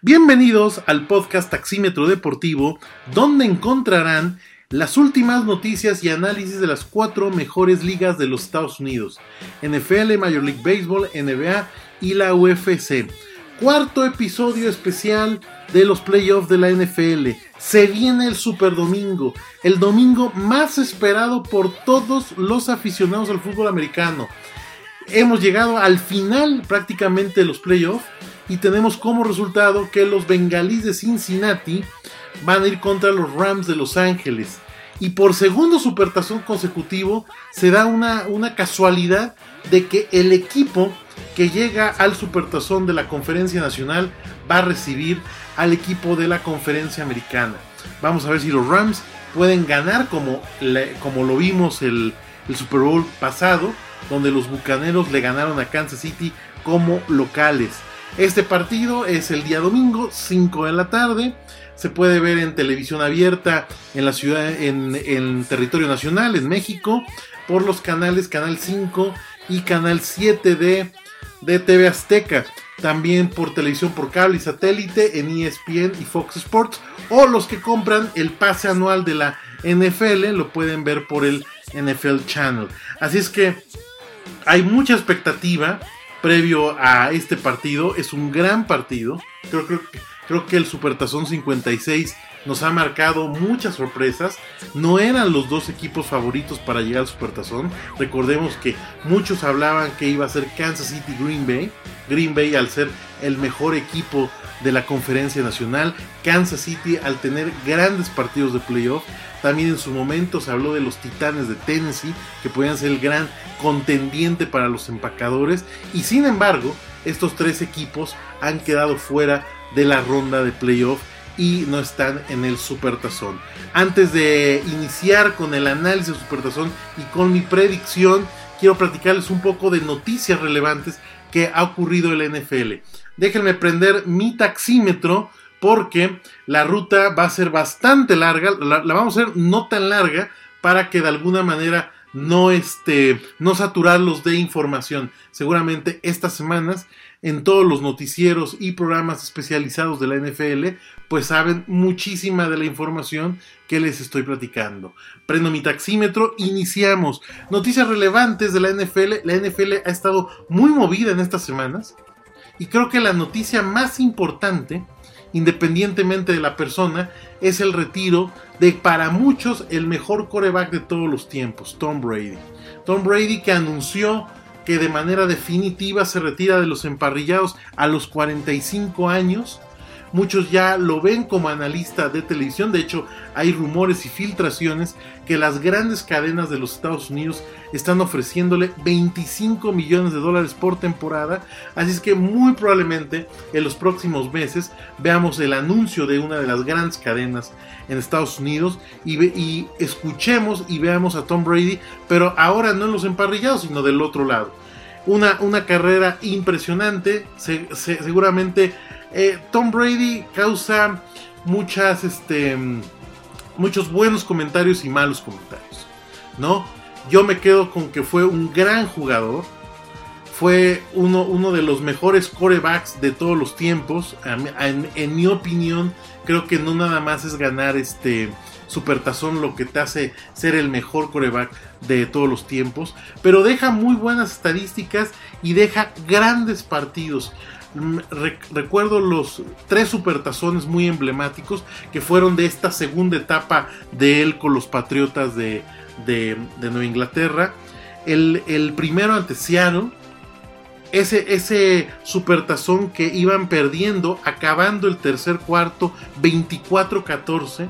Bienvenidos al podcast Taxímetro Deportivo, donde encontrarán las últimas noticias y análisis de las cuatro mejores ligas de los Estados Unidos, NFL, Major League Baseball, NBA y la UFC. Cuarto episodio especial de los playoffs de la NFL. Se viene el Super Domingo, el domingo más esperado por todos los aficionados al fútbol americano. Hemos llegado al final prácticamente de los playoffs y tenemos como resultado que los bengalíes de Cincinnati van a ir contra los Rams de Los Ángeles. Y por segundo supertazón consecutivo se da una, una casualidad de que el equipo que llega al supertazón de la conferencia nacional va a recibir al equipo de la conferencia americana. Vamos a ver si los Rams pueden ganar como, como lo vimos el, el Super Bowl pasado, donde los Bucaneros le ganaron a Kansas City como locales. Este partido es el día domingo, 5 de la tarde. Se puede ver en televisión abierta en la ciudad, en, territorio nacional, en México, por los canales Canal 5 y Canal 7 de, de TV Azteca. También por televisión por cable y satélite en ESPN y Fox Sports. O los que compran el pase anual de la NFL lo pueden ver por el NFL Channel. Así es que hay mucha expectativa previo a este partido. Es un gran partido. Creo, creo, que el Supertazón 56 nos ha marcado muchas sorpresas. No eran los dos equipos favoritos para llegar al Supertazón. Recordemos que muchos hablaban que iba a ser Kansas City Green Bay. Green Bay al ser el mejor equipo de la conferencia nacional. Kansas City al tener grandes partidos de playoff. También en su momento se habló de los Titanes de Tennessee, que podían ser el gran contendiente para los empacadores. Y sin embargo, estos tres equipos han quedado fuera de la ronda de playoff y no están en el Supertazón. Antes de iniciar con el análisis del Supertazón y con mi predicción, quiero platicarles un poco de noticias relevantes que ha ocurrido en la NFL. Déjenme prender mi taxímetro porque la ruta va a ser bastante larga, la, vamos a hacer no tan larga para que de alguna manera no, este, no saturarlos de información. Seguramente estas semanas en todos los noticieros y programas especializados de la NFL, pues saben muchísima de la información que les estoy platicando. Prendo mi taxímetro, iniciamos. Noticias relevantes de la NFL. La NFL ha estado muy movida en estas semanas y creo que la noticia más importante independientemente de la persona, es el retiro de para muchos el mejor coreback de todos los tiempos, Tom Brady. Tom Brady que anunció que de manera definitiva se retira de los emparrillados a los 45 años Muchos ya lo ven como analista de televisión. De hecho, hay rumores y filtraciones que las grandes cadenas de los Estados Unidos están ofreciéndole 25 millones de dólares por temporada. Así es que muy probablemente en los próximos meses veamos el anuncio de una de las grandes cadenas en Estados Unidos y, escuchemos y veamos a Tom Brady, pero ahora no en los emparrillados, sino del otro lado. Una, una carrera impresionante, seguramente eh, Tom Brady causa muchas, este, muchos buenos comentarios y malos comentarios, ¿no? Yo me quedo con que fue un gran jugador, fue uno, uno de los mejores corebacks de todos los tiempos. En, mi opinión, creo que no nada más es ganar este supertazón lo que te hace ser el mejor coreback de todos los tiempos, pero deja muy buenas estadísticas y deja grandes partidos recuerdo los tres supertazones muy emblemáticos que fueron de esta segunda etapa de él con los Patriotas de, Nueva Inglaterra. El, primero ante Seattle, ese, ese supertazón que iban perdiendo, acabando el tercer cuarto 24-14,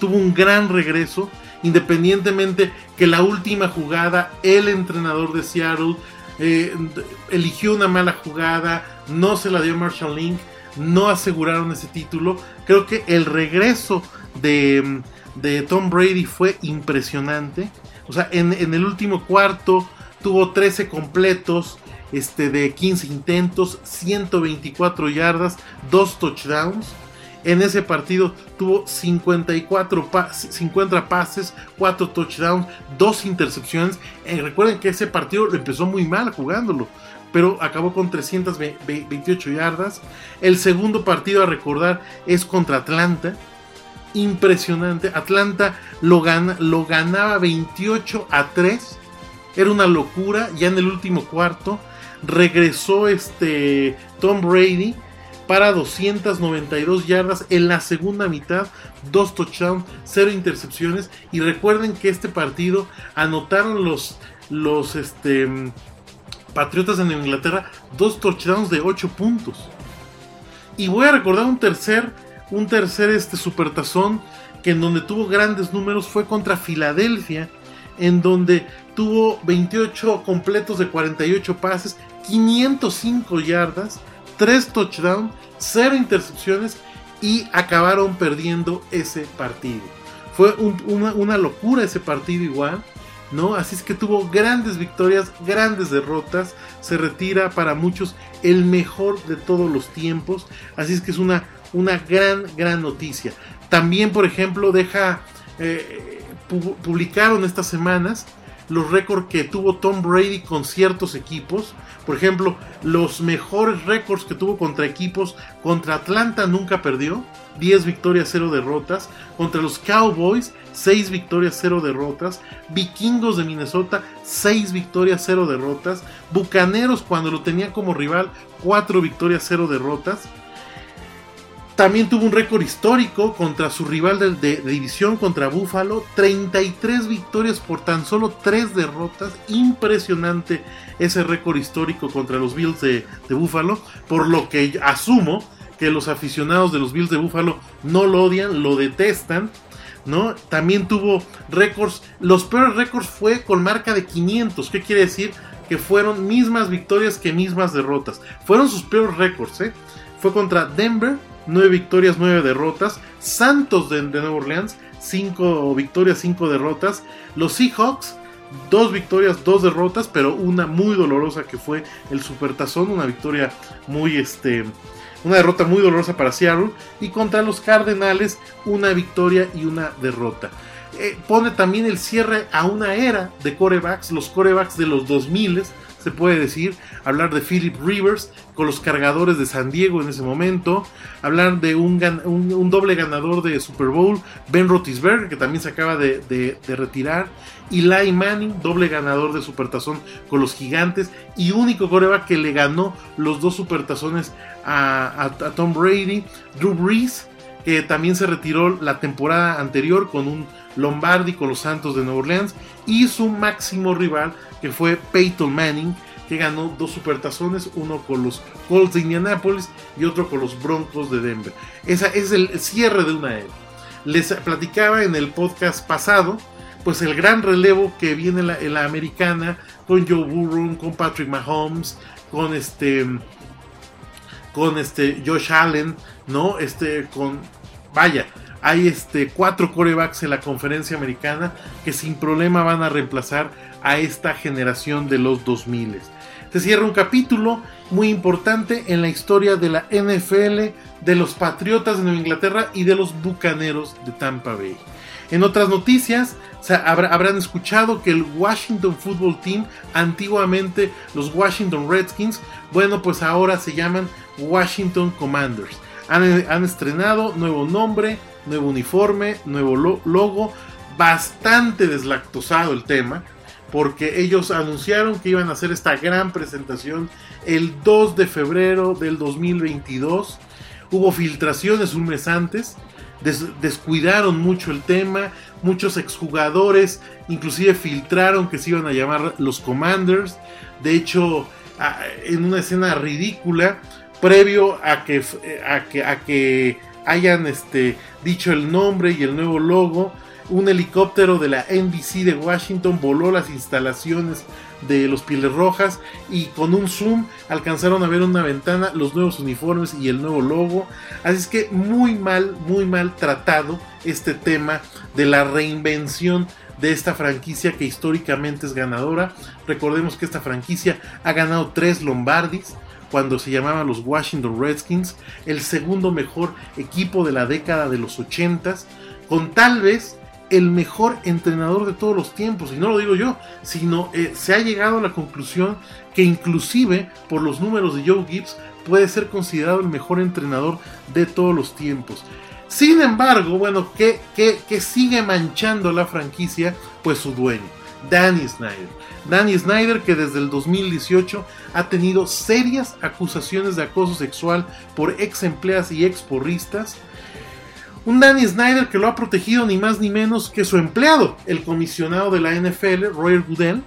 tuvo un gran regreso, independientemente que la última jugada, el entrenador de Seattle eh, eligió una mala jugada, no se la dio Marshall Link, no aseguraron ese título. Creo que el regreso de, Tom Brady fue impresionante. O sea, en, el último cuarto tuvo 13 completos este, de 15 intentos, 124 yardas, 2 touchdowns. En ese partido tuvo 54 50 pases, 4 touchdowns, 2 intercepciones. Eh, recuerden que ese partido empezó muy mal jugándolo. Pero acabó con 328 yardas. El segundo partido a recordar es contra Atlanta. Impresionante. Atlanta lo, lo ganaba 28 a 3. Era una locura. Ya en el último cuarto regresó este Tom Brady para 292 yardas en la segunda mitad, dos touchdowns, cero intercepciones y recuerden que este partido anotaron los los este Patriotas en Inglaterra dos touchdowns de 8 puntos. Y voy a recordar un tercer un tercer este supertazón que en donde tuvo grandes números fue contra Filadelfia en donde tuvo 28 completos de 48 pases, 505 yardas, 3 touchdowns, 0 intercepciones y acabaron perdiendo ese partido. Fue una, locura ese partido igual, ¿no? Así es que tuvo grandes victorias, grandes derrotas, se retira para muchos el mejor de todos los tiempos, así es que es una, una gran, gran noticia. También, por ejemplo, deja, eh, publicaron estas semanas los récords que tuvo Tom Brady con ciertos equipos. Por ejemplo, los mejores récords que tuvo contra equipos. Contra Atlanta nunca perdió. 10 victorias, 0 derrotas. Contra los Cowboys, 6 victorias, 0 derrotas. Vikingos de Minnesota, 6 victorias, 0 derrotas. Bucaneros, cuando lo tenía como rival, 4 victorias, 0 derrotas. También tuvo un récord histórico contra su rival de, división, contra Buffalo. 33 victorias por tan solo 3 derrotas. Impresionante ese récord histórico contra los Bills de, de Buffalo. Por lo que asumo que los aficionados de los Bills de Buffalo no lo odian, lo detestan. ¿no? También tuvo récords. Los peores récords fue con marca de 500. ¿Qué quiere decir? Que fueron mismas victorias que mismas derrotas. Fueron sus peores récords. ¿eh? Fue contra Denver, 9 victorias, 9 derrotas. Santos de, Nueva Orleans, 5 victorias, 5 derrotas. Los Seahawks, 2 victorias, 2 derrotas, pero una muy dolorosa que fue el Supertazón, una victoria muy este una derrota muy dolorosa para Seattle y contra los Cardenales una victoria y una derrota. Eh, pone también el cierre a una era de corebacks, los corebacks de los 2000 se puede decir, hablar de Philip Rivers con los cargadores de San Diego en ese momento, hablar de un, un, doble ganador de Super Bowl, Ben Roethlisberger, que también se acaba de, de, de retirar, Eli Manning, doble ganador de Supertazón con los Gigantes y único coreback que le ganó los dos Supertazones a, a Tom Brady, Drew Brees, que también se retiró la temporada anterior con un Lombardi con los Santos de Nueva Orleans y su máximo rival que fue Peyton Manning que ganó dos supertazones, uno con los Colts de Indianapolis y otro con los Broncos de Denver. Esa es el cierre de una era. Les platicaba en el podcast pasado, pues el gran relevo que viene en la, americana con Joe Burrow, con Patrick Mahomes, con este, con este Josh Allen, ¿no? Este, con, vaya, hay este, cuatro corebacks en la conferencia americana que sin problema van a reemplazar a esta generación de los 2000. Se cierra un capítulo muy importante en la historia de la NFL, de los Patriotas de Nueva Inglaterra y de los Bucaneros de Tampa Bay. En otras noticias, habrán escuchado que el Washington Football Team, antiguamente los Washington Redskins, bueno, pues ahora se llaman Washington Commanders. Han, estrenado nuevo nombre, nuevo uniforme, nuevo logo, bastante deslactosado el tema, porque ellos anunciaron que iban a hacer esta gran presentación el 2 de febrero del 2022. Hubo filtraciones un mes antes, descuidaron mucho el tema, muchos exjugadores inclusive filtraron que se iban a llamar los Commanders. De hecho, en una escena ridícula, previo a que, a que, a que hayan este, dicho el nombre y el nuevo logo, un helicóptero de la NBC de Washington voló las instalaciones de los Pieles Rojas y con un zoom alcanzaron a ver una ventana, los nuevos uniformes y el nuevo logo. Así es que muy mal, muy mal tratado este tema de la reinvención de esta franquicia que históricamente es ganadora. Recordemos que esta franquicia ha ganado tres Lombardis cuando se llamaban los Washington Redskins, el segundo mejor equipo de la década de los 80 con tal vez el mejor entrenador de todos los tiempos. Y no lo digo yo, sino eh, se ha llegado a la conclusión que inclusive por los números de Joe Gibbs puede ser considerado el mejor entrenador de todos los tiempos. Sin embargo, bueno, ¿qué, sigue manchando la franquicia? Pues su dueño, Danny Snyder. Danny Snyder que desde el 2018 ha tenido serias acusaciones de acoso sexual por ex empleadas y ex porristas. Un Danny Snyder que lo ha protegido ni más ni menos que su empleado, el comisionado de la NFL, Roger Goodell,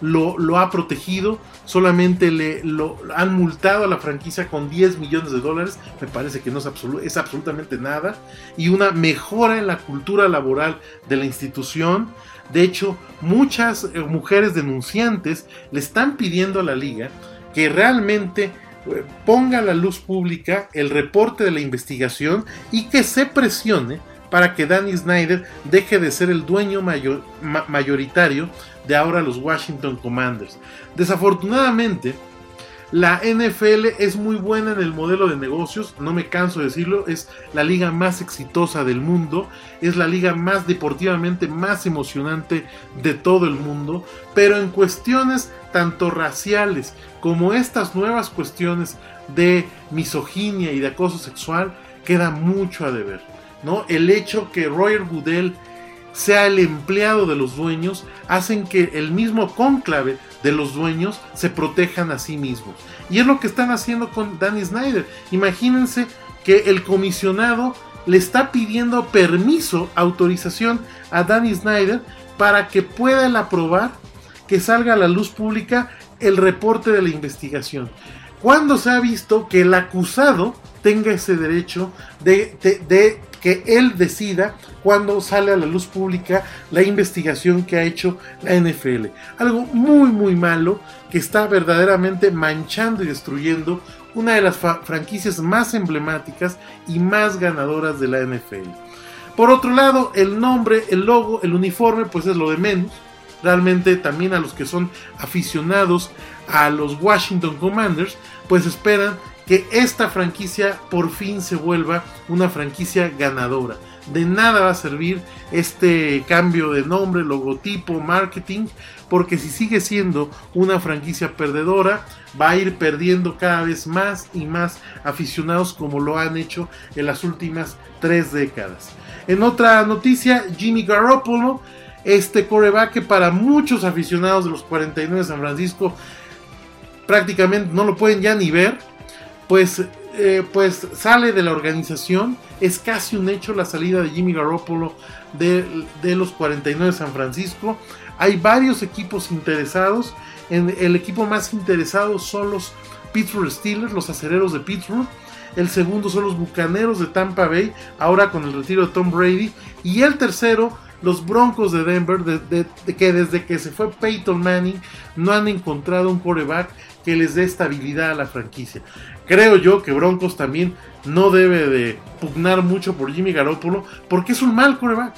lo, ha protegido solamente le lo, han multado a la franquicia con 10 millones de dólares, me parece que no es absolutamente nada, y una mejora en la cultura laboral de la institución. De hecho, muchas eh, mujeres denunciantes le están pidiendo a la liga que realmente eh, ponga a la luz pública el reporte de la investigación y que se presione para que Danny Snyder deje de ser el dueño mayor, mayoritario de ahora los Washington Commanders. Desafortunadamente, la NFL es muy buena en el modelo de negocios, no me canso de decirlo, es la liga más exitosa del mundo, es la liga más deportivamente más emocionante de todo el mundo, pero en cuestiones tanto raciales como estas nuevas cuestiones de misoginia y de acoso sexual, queda mucho a deber. ¿no? El hecho que Roger Goodell sea el empleado de los dueños, hacen que el mismo cónclave de los dueños se protejan a sí mismos. Y es lo que están haciendo con Danny Snyder. Imagínense que el comisionado le está pidiendo permiso, autorización a Danny Snyder para que pueda aprobar que salga a la luz pública el reporte de la investigación. Cuando se ha visto que el acusado tenga ese derecho de, de que él decida cuando sale a la luz pública la investigación que ha hecho la NFL. Algo muy muy malo que está verdaderamente manchando y destruyendo una de las franquicias más emblemáticas y más ganadoras de la NFL. Por otro lado, el nombre, el logo, el uniforme, pues es lo de menos. Realmente también a los que son aficionados a los Washington Commanders, pues esperan que esta franquicia por fin se vuelva una franquicia ganadora. De nada va a servir este cambio de nombre, logotipo, marketing, porque si sigue siendo una franquicia perdedora, va a ir perdiendo cada vez más y más aficionados como lo han hecho en las últimas tres décadas. En otra noticia, Jimmy Garoppolo, este coreback que para muchos aficionados de los 49 de San Francisco prácticamente no lo pueden ya ni ver, pues, eh, pues sale de la organización. Es casi un hecho la salida de Jimmy Garoppolo de, los 49 de San Francisco. Hay varios equipos interesados. En el equipo más interesado son los Pittsburgh Steelers, los acereros de Pittsburgh. El segundo son los Bucaneros de Tampa Bay, ahora con el retiro de Tom Brady. Y el tercero, los Broncos de Denver, que desde que se fue Peyton Manning no han encontrado un quarterback que les dé estabilidad a la franquicia. Creo yo que Broncos también no debe de pugnar mucho por Jimmy Garoppolo porque es un mal coreback.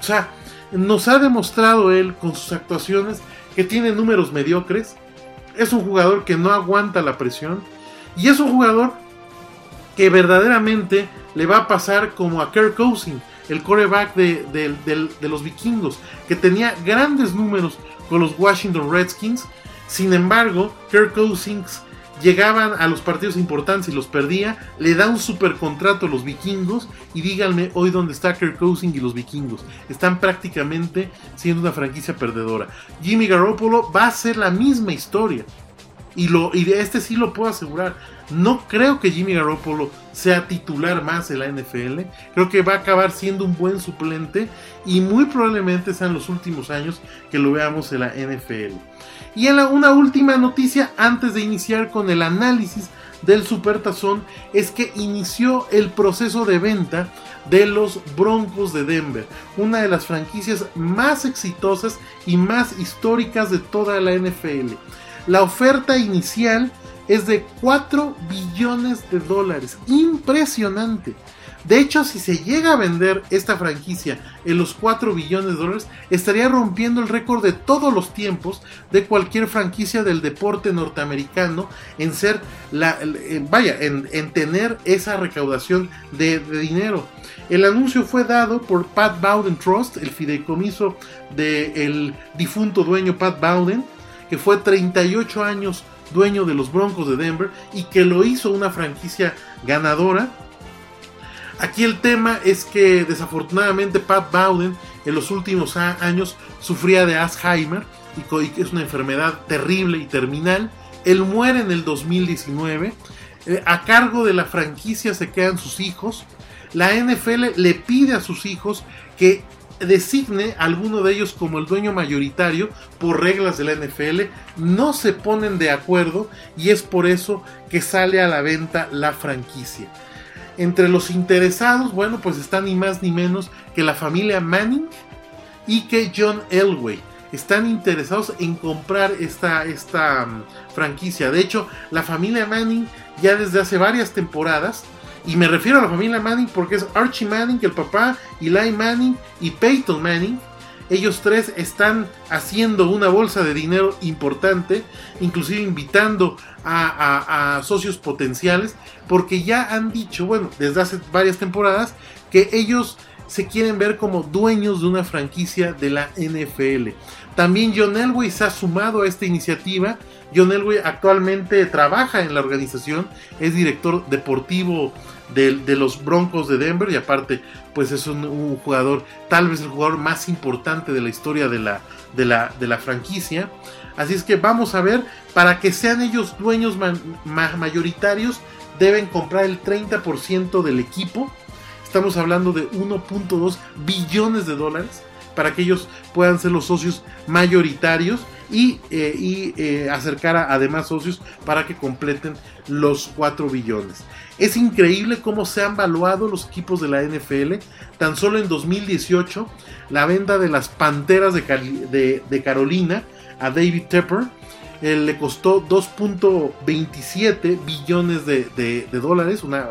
O sea, nos ha demostrado él con sus actuaciones que tiene números mediocres. Es un jugador que no aguanta la presión. Y es un jugador que verdaderamente le va a pasar como a Kirk Cousins, el coreback de, de los vikingos, que tenía grandes números con los Washington Redskins. Sin embargo, Kirk Cousins llegaban a los partidos importantes y los perdía, le da un super contrato a los vikingos y díganme hoy dónde está Kirk Cousins y los vikingos. Están prácticamente siendo una franquicia perdedora. Jimmy Garoppolo va a ser la misma historia. Y, lo, y de este sí lo puedo asegurar. No creo que Jimmy Garoppolo sea titular más en la NFL. Creo que va a acabar siendo un buen suplente y muy probablemente sean los últimos años que lo veamos en la NFL. Y en la, una última noticia antes de iniciar con el análisis del Supertazón es que inició el proceso de venta de los Broncos de Denver, una de las franquicias más exitosas y más históricas de toda la NFL. La oferta inicial es de 4 billones de dólares, impresionante. De hecho, si se llega a vender esta franquicia en los 4 billones de dólares, estaría rompiendo el récord de todos los tiempos de cualquier franquicia del deporte norteamericano en ser la, vaya, en, tener esa recaudación de, dinero. El anuncio fue dado por Pat Bowden Trust, el fideicomiso del difunto dueño Pat Bowden, que fue 38 años dueño de los Broncos de Denver y que lo hizo una franquicia ganadora Aquí el tema es que desafortunadamente Pat Bowden en los últimos años sufría de Alzheimer y que es una enfermedad terrible y terminal. Él muere en el 2019. Eh, a cargo de la franquicia se quedan sus hijos. La NFL le pide a sus hijos que designe a alguno de ellos como el dueño mayoritario por reglas de la NFL. No se ponen de acuerdo y es por eso que sale a la venta la franquicia. Entre los interesados, bueno, pues están ni más ni menos que la familia Manning y que John Elway. Están interesados en comprar esta, esta mm, franquicia. De hecho, la familia Manning ya desde hace varias temporadas, y me refiero a la familia Manning porque es Archie Manning, el papá, Eli Manning y Peyton Manning, ellos tres están haciendo una bolsa de dinero importante, inclusive invitando a, socios potenciales, porque ya han dicho, bueno, desde hace varias temporadas, que ellos se quieren ver como dueños de una franquicia de la NFL. También John Elway se ha sumado a esta iniciativa. John Elway actualmente trabaja en la organización, es director deportivo de, los Broncos de Denver y aparte pues es un, jugador, tal vez el jugador más importante de la historia de la, de la, de la franquicia. Así es que vamos a ver, para que sean ellos dueños mayoritarios, deben comprar el 30% del equipo. Estamos hablando de 1.2 billones de dólares para que ellos puedan ser los socios mayoritarios y, eh, eh, acercar a, además socios para que completen los 4 billones. Es increíble cómo se han valuado los equipos de la NFL. Tan solo en 2018, la venta de las Panteras de, Carolina a David Tepper eh, le costó 2.27 billones de, dólares, una,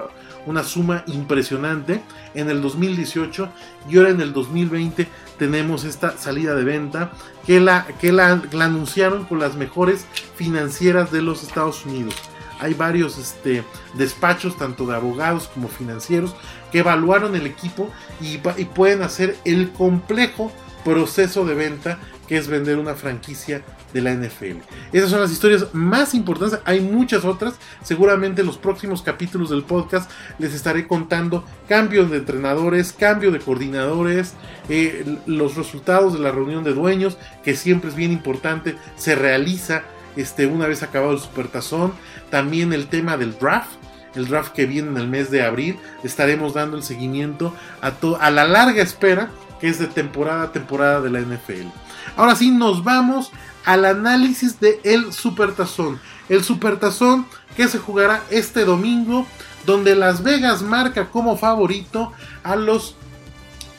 una suma impresionante. En el 2018 y ahora en el 2020 tenemos esta salida de venta que la, que la, anunciaron con las mejores financieras de los Estados Unidos. Hay varios este, despachos, tanto de abogados como financieros, que evaluaron el equipo y, pueden hacer el complejo proceso de venta que es vender una franquicia de la NFL. Esas son las historias más importantes. Hay muchas otras. Seguramente en los próximos capítulos del podcast les estaré contando cambios de entrenadores, cambio de coordinadores, eh, los resultados de la reunión de dueños, que siempre es bien importante, se realiza este, una vez acabado el Supertazón. También el tema del draft, el draft que viene en el mes de abril. Estaremos dando el seguimiento a, a la larga espera que es de temporada a temporada de la NFL. Ahora sí, nos vamos al análisis de el Supertazón. El Supertazón que se jugará este domingo, donde Las Vegas marca como favorito a los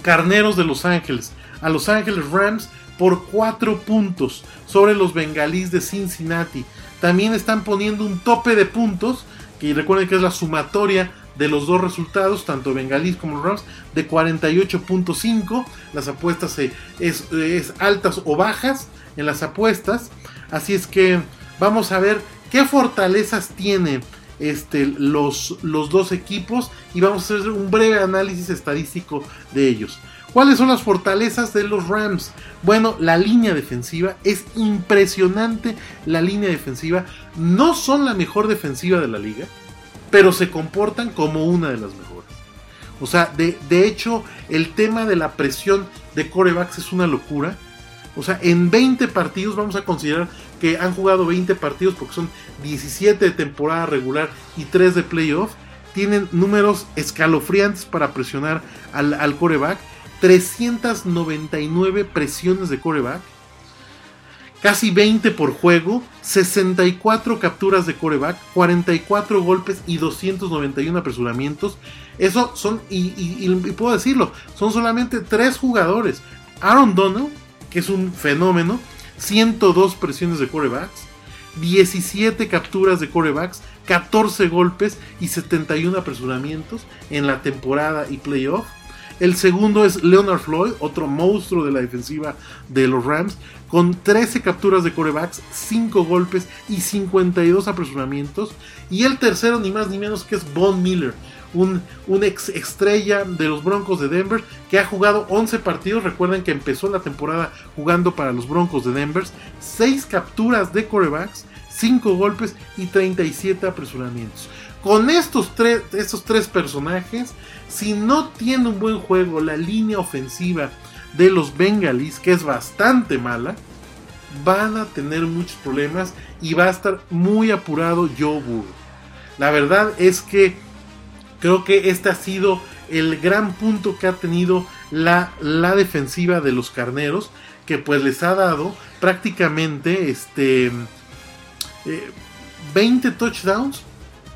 Carneros de Los Ángeles, a Los Ángeles Rams por 4 puntos sobre los bengalíes de Cincinnati. También están poniendo un tope de puntos, que recuerden que es la sumatoria de los dos resultados, tanto bengalíes como los Rams, de 48.5. Las apuestas es, es, altas o bajas en las apuestas. Así es que vamos a ver qué fortalezas tienen este, los, los dos equipos y vamos a hacer un breve análisis estadístico de ellos. ¿Cuáles son las fortalezas de los Rams? Bueno, la línea defensiva es impresionante. La línea defensiva no son la mejor defensiva de la liga, pero se comportan como una de las mejores. O sea, de, hecho, el tema de la presión de corebacks es una locura. O sea, en 20 partidos, vamos a considerar que han jugado 20 partidos porque son 17 de temporada regular y 3 de playoff. Tienen números escalofriantes para presionar al, al coreback 399 presiones de coreback, casi 20 por juego, 64 capturas de coreback, 44 golpes y 291 apresuramientos. Eso son, y, puedo decirlo, son solamente 3 jugadores. Aaron Donald, que es un fenómeno, 102 presiones de corebacks. 17 capturas de corebacks, 14 golpes y 71 apresuramientos en la temporada y playoff. El segundo es Leonard Floyd, otro monstruo de la defensiva de los Rams, con 13 capturas de corebacks, 5 golpes y 52 apresuramientos. Y el tercero, ni más ni menos que es Von Miller, un, ex estrella de los Broncos de Denver que ha jugado 11 partidos. Recuerden que empezó la temporada jugando para los Broncos de Denver. 6 capturas de corebacks, 5 golpes y 37 apresuramientos. Con estos tres, estos tres personajes, si no tiene un buen juego la línea ofensiva de los Bengalis, que es bastante mala, van a tener muchos problemas y va a estar muy apurado Joe Burrow. La verdad es que creo que este ha sido el gran punto que ha tenido la, la defensiva de los carneros, que pues les ha dado prácticamente este 20 eh, touchdowns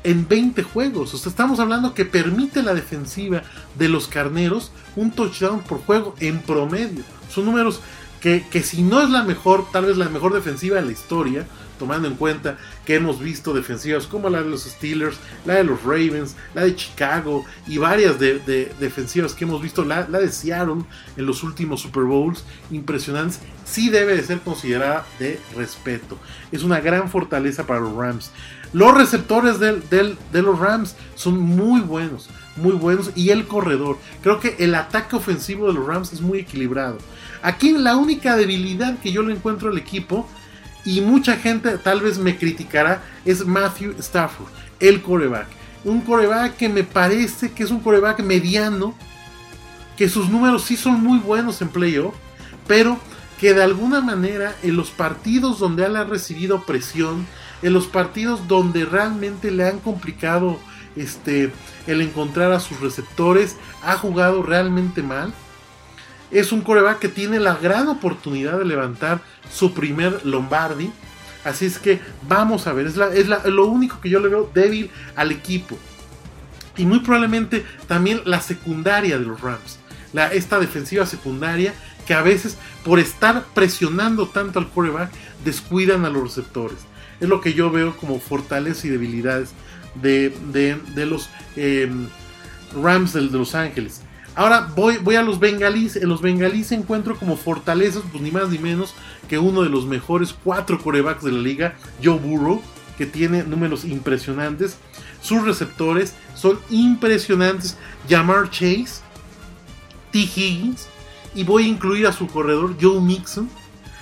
en 20 juegos. O sea, estamos hablando que permite la defensiva de los carneros un touchdown por juego en promedio. Son números que, que si no es la mejor, tal vez la mejor defensiva de la historia, tomando en cuenta que hemos visto defensivas como la de los Steelers, la de los Ravens, la de Chicago y varias de, defensivas que hemos visto, la, de Seattle en los últimos Super Bowls impresionantes, sí debe de ser considerada de respeto. Es una gran fortaleza para los Rams. Los receptores de los Rams son muy buenos, muy buenos. Y el corredor. Creo que el ataque ofensivo de los Rams es muy equilibrado. Aquí la única debilidad que yo le encuentro al equipo y mucha gente tal vez me criticará, es Matthew Stafford, el coreback. Un coreback que me parece que es un coreback mediano, que sus números sí son muy buenos en playoff, pero que de alguna manera en los partidos donde él ha recibido presión, en los partidos donde realmente le han complicado este, el encontrar a sus receptores, ha jugado realmente mal es un coreback que tiene la gran oportunidad de levantar su primer Lombardi. Así es que vamos a ver, es, lo único que yo le veo débil al equipo. Y muy probablemente también la secundaria de los Rams. La, esta defensiva secundaria que a veces por estar presionando tanto al coreback descuidan a los receptores. Es lo que yo veo como fortalezas y debilidades de, los eh, Rams de Los Ángeles. Ahora voy, voy a los bengalíes. En los bengalíes encuentro como fortalezas, pues ni más ni menos que uno de los mejores cuatro corebacks de la liga, Joe Burrow, que tiene números impresionantes. Sus receptores son impresionantes. Jamar Chase, T. Higgins, y voy a incluir a su corredor Joe Mixon.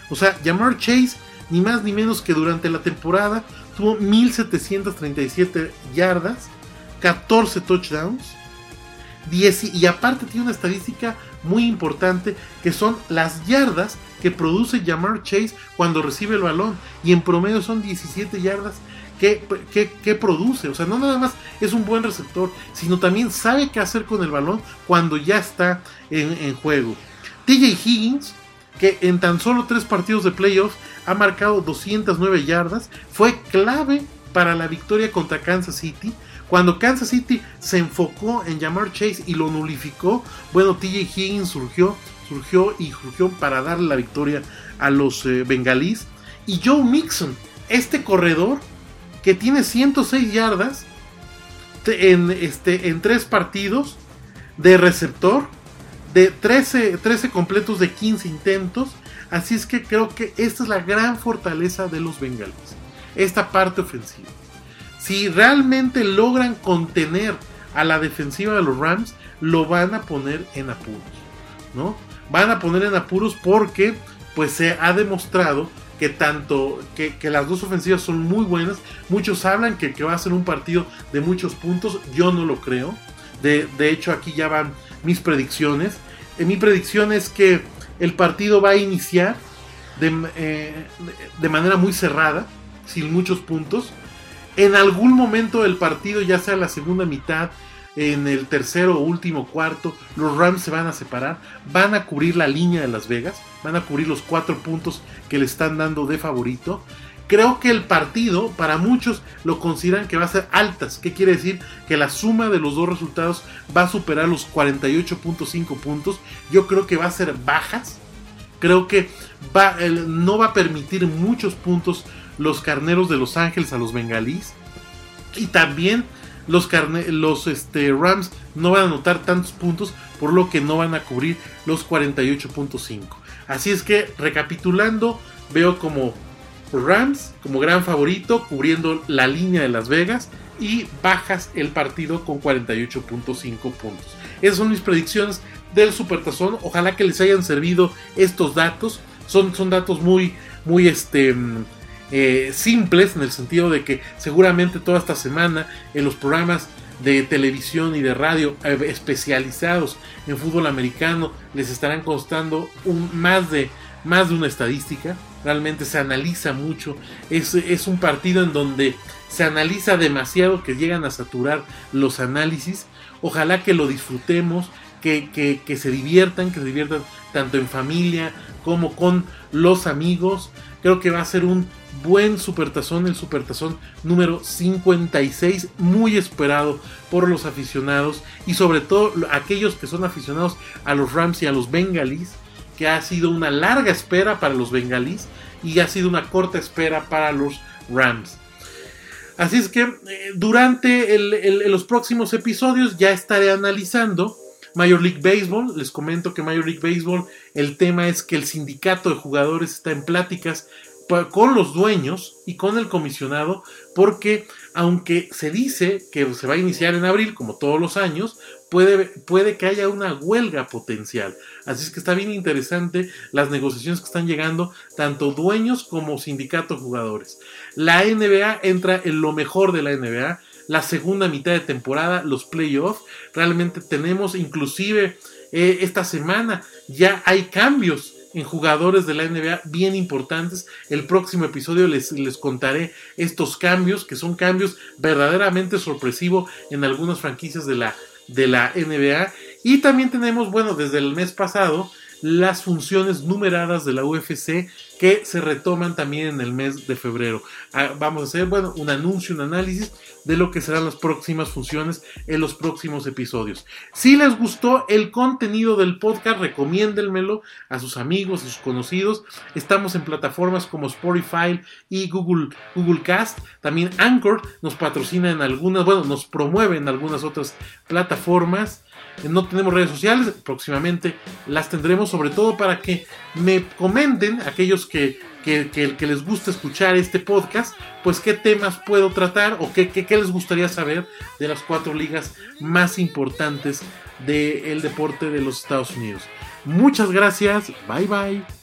O sea, Jamar Chase, ni más ni menos que durante la temporada, tuvo 1737 yardas, 14 touchdowns y aparte tiene una estadística muy importante que son las yardas que produce Jamar Chase cuando recibe el balón. Y en promedio son 17 yardas que, que, produce. O sea, no nada más es un buen receptor, sino también sabe qué hacer con el balón cuando ya está en, juego. TJ Higgins, que en tan solo tres partidos de playoffs ha marcado 209 yardas, fue clave para la victoria contra Kansas City cuando Kansas City se enfocó en llamar Chase y lo nulificó, bueno, TJ Higgins surgió, surgió y surgió para darle la victoria a los eh, bengalíes. Y Joe Mixon, este corredor que tiene 106 yardas en, este, en tres partidos de receptor, de 13, 13 completos de 15 intentos. Así es que creo que esta es la gran fortaleza de los bengalíes, esta parte ofensiva si realmente logran contener a la defensiva de los Rams, lo van a poner en apuros, ¿no? Van a poner en apuros porque pues se ha demostrado que tanto que, las dos ofensivas son muy buenas. Muchos hablan que, va a ser un partido de muchos puntos. Yo no lo creo. De, hecho, aquí ya van mis predicciones. En mi predicción es que el partido va a iniciar de, eh, de manera muy cerrada, sin muchos puntos en algún momento del partido, ya sea la segunda mitad, en el tercero o último cuarto, los Rams se van a separar, van a cubrir la línea de Las Vegas, van a cubrir los cuatro puntos que le están dando de favorito. Creo que el partido, para muchos, lo consideran que va a ser altas. ¿Qué quiere decir? Que la suma de los dos resultados va a superar los 48.5 puntos. Yo creo que va a ser bajas. Creo que va, no va a permitir muchos puntos los carneros de Los Ángeles a los bengalíes. Y también los, los este, Rams no van a anotar tantos puntos, por lo que no van a cubrir los 48.5. Así es que, recapitulando, veo como Rams como gran favorito, cubriendo la línea de Las Vegas y bajas el partido con 48.5 puntos. Esas son mis predicciones del Supertazón. Ojalá que les hayan servido estos datos. Son, son datos muy, muy este, mm, eh, simples en el sentido de que seguramente toda esta semana en los programas de televisión y de radio eh, especializados en fútbol americano les estarán constando un, más, de, más de una estadística. Realmente se analiza mucho. Es, es un partido en donde se analiza demasiado que llegan a saturar los análisis. Ojalá que lo disfrutemos, que, que, que se diviertan, que se diviertan tanto en familia como con los amigos. Creo que va a ser un buen supertazón, el supertazón número 56, muy esperado por los aficionados y sobre todo aquellos que son aficionados a los Rams y a los Bengalis, que ha sido una larga espera para los Bengalis y ha sido una corta espera para los Rams. Así es que eh, durante los próximos episodios ya estaré analizando Major League Baseball. Les comento que Major League Baseball, el tema es que el sindicato de jugadores está en pláticas con los dueños y con el comisionado, porque aunque se dice que se va a iniciar en abril, como todos los años, puede, puede que haya una huelga potencial. Así es que está bien interesante las negociaciones que están llegando, tanto dueños como sindicato jugadores. La NBA entra en lo mejor de la NBA, la segunda mitad de temporada, los playoffs. Realmente tenemos inclusive eh, esta semana ya hay cambios en jugadores de la NBA bien importantes. El próximo episodio les, les contaré estos cambios, que son cambios verdaderamente sorpresivos en algunas franquicias de la, de la NBA. Y también tenemos, bueno, desde el mes pasado, las funciones numeradas de la UFC que se retoman también en el mes de febrero. Ah, vamos a hacer, bueno, un anuncio, un análisis de lo que serán las próximas funciones en los próximos episodios. Si les gustó el contenido del podcast, recomiéndenmelo a sus amigos, a sus conocidos. Estamos en plataformas como Spotify y Google, Google Cast. También Anchor nos patrocina en algunas, bueno, nos promueve en algunas otras plataformas. No tenemos redes sociales, próximamente las tendremos, sobre todo para que me comenten aquellos que, que, les gusta escuchar este podcast, pues qué temas puedo tratar o qué, qué les gustaría saber de las cuatro ligas más importantes del deporte de los Estados Unidos. Muchas gracias, bye bye.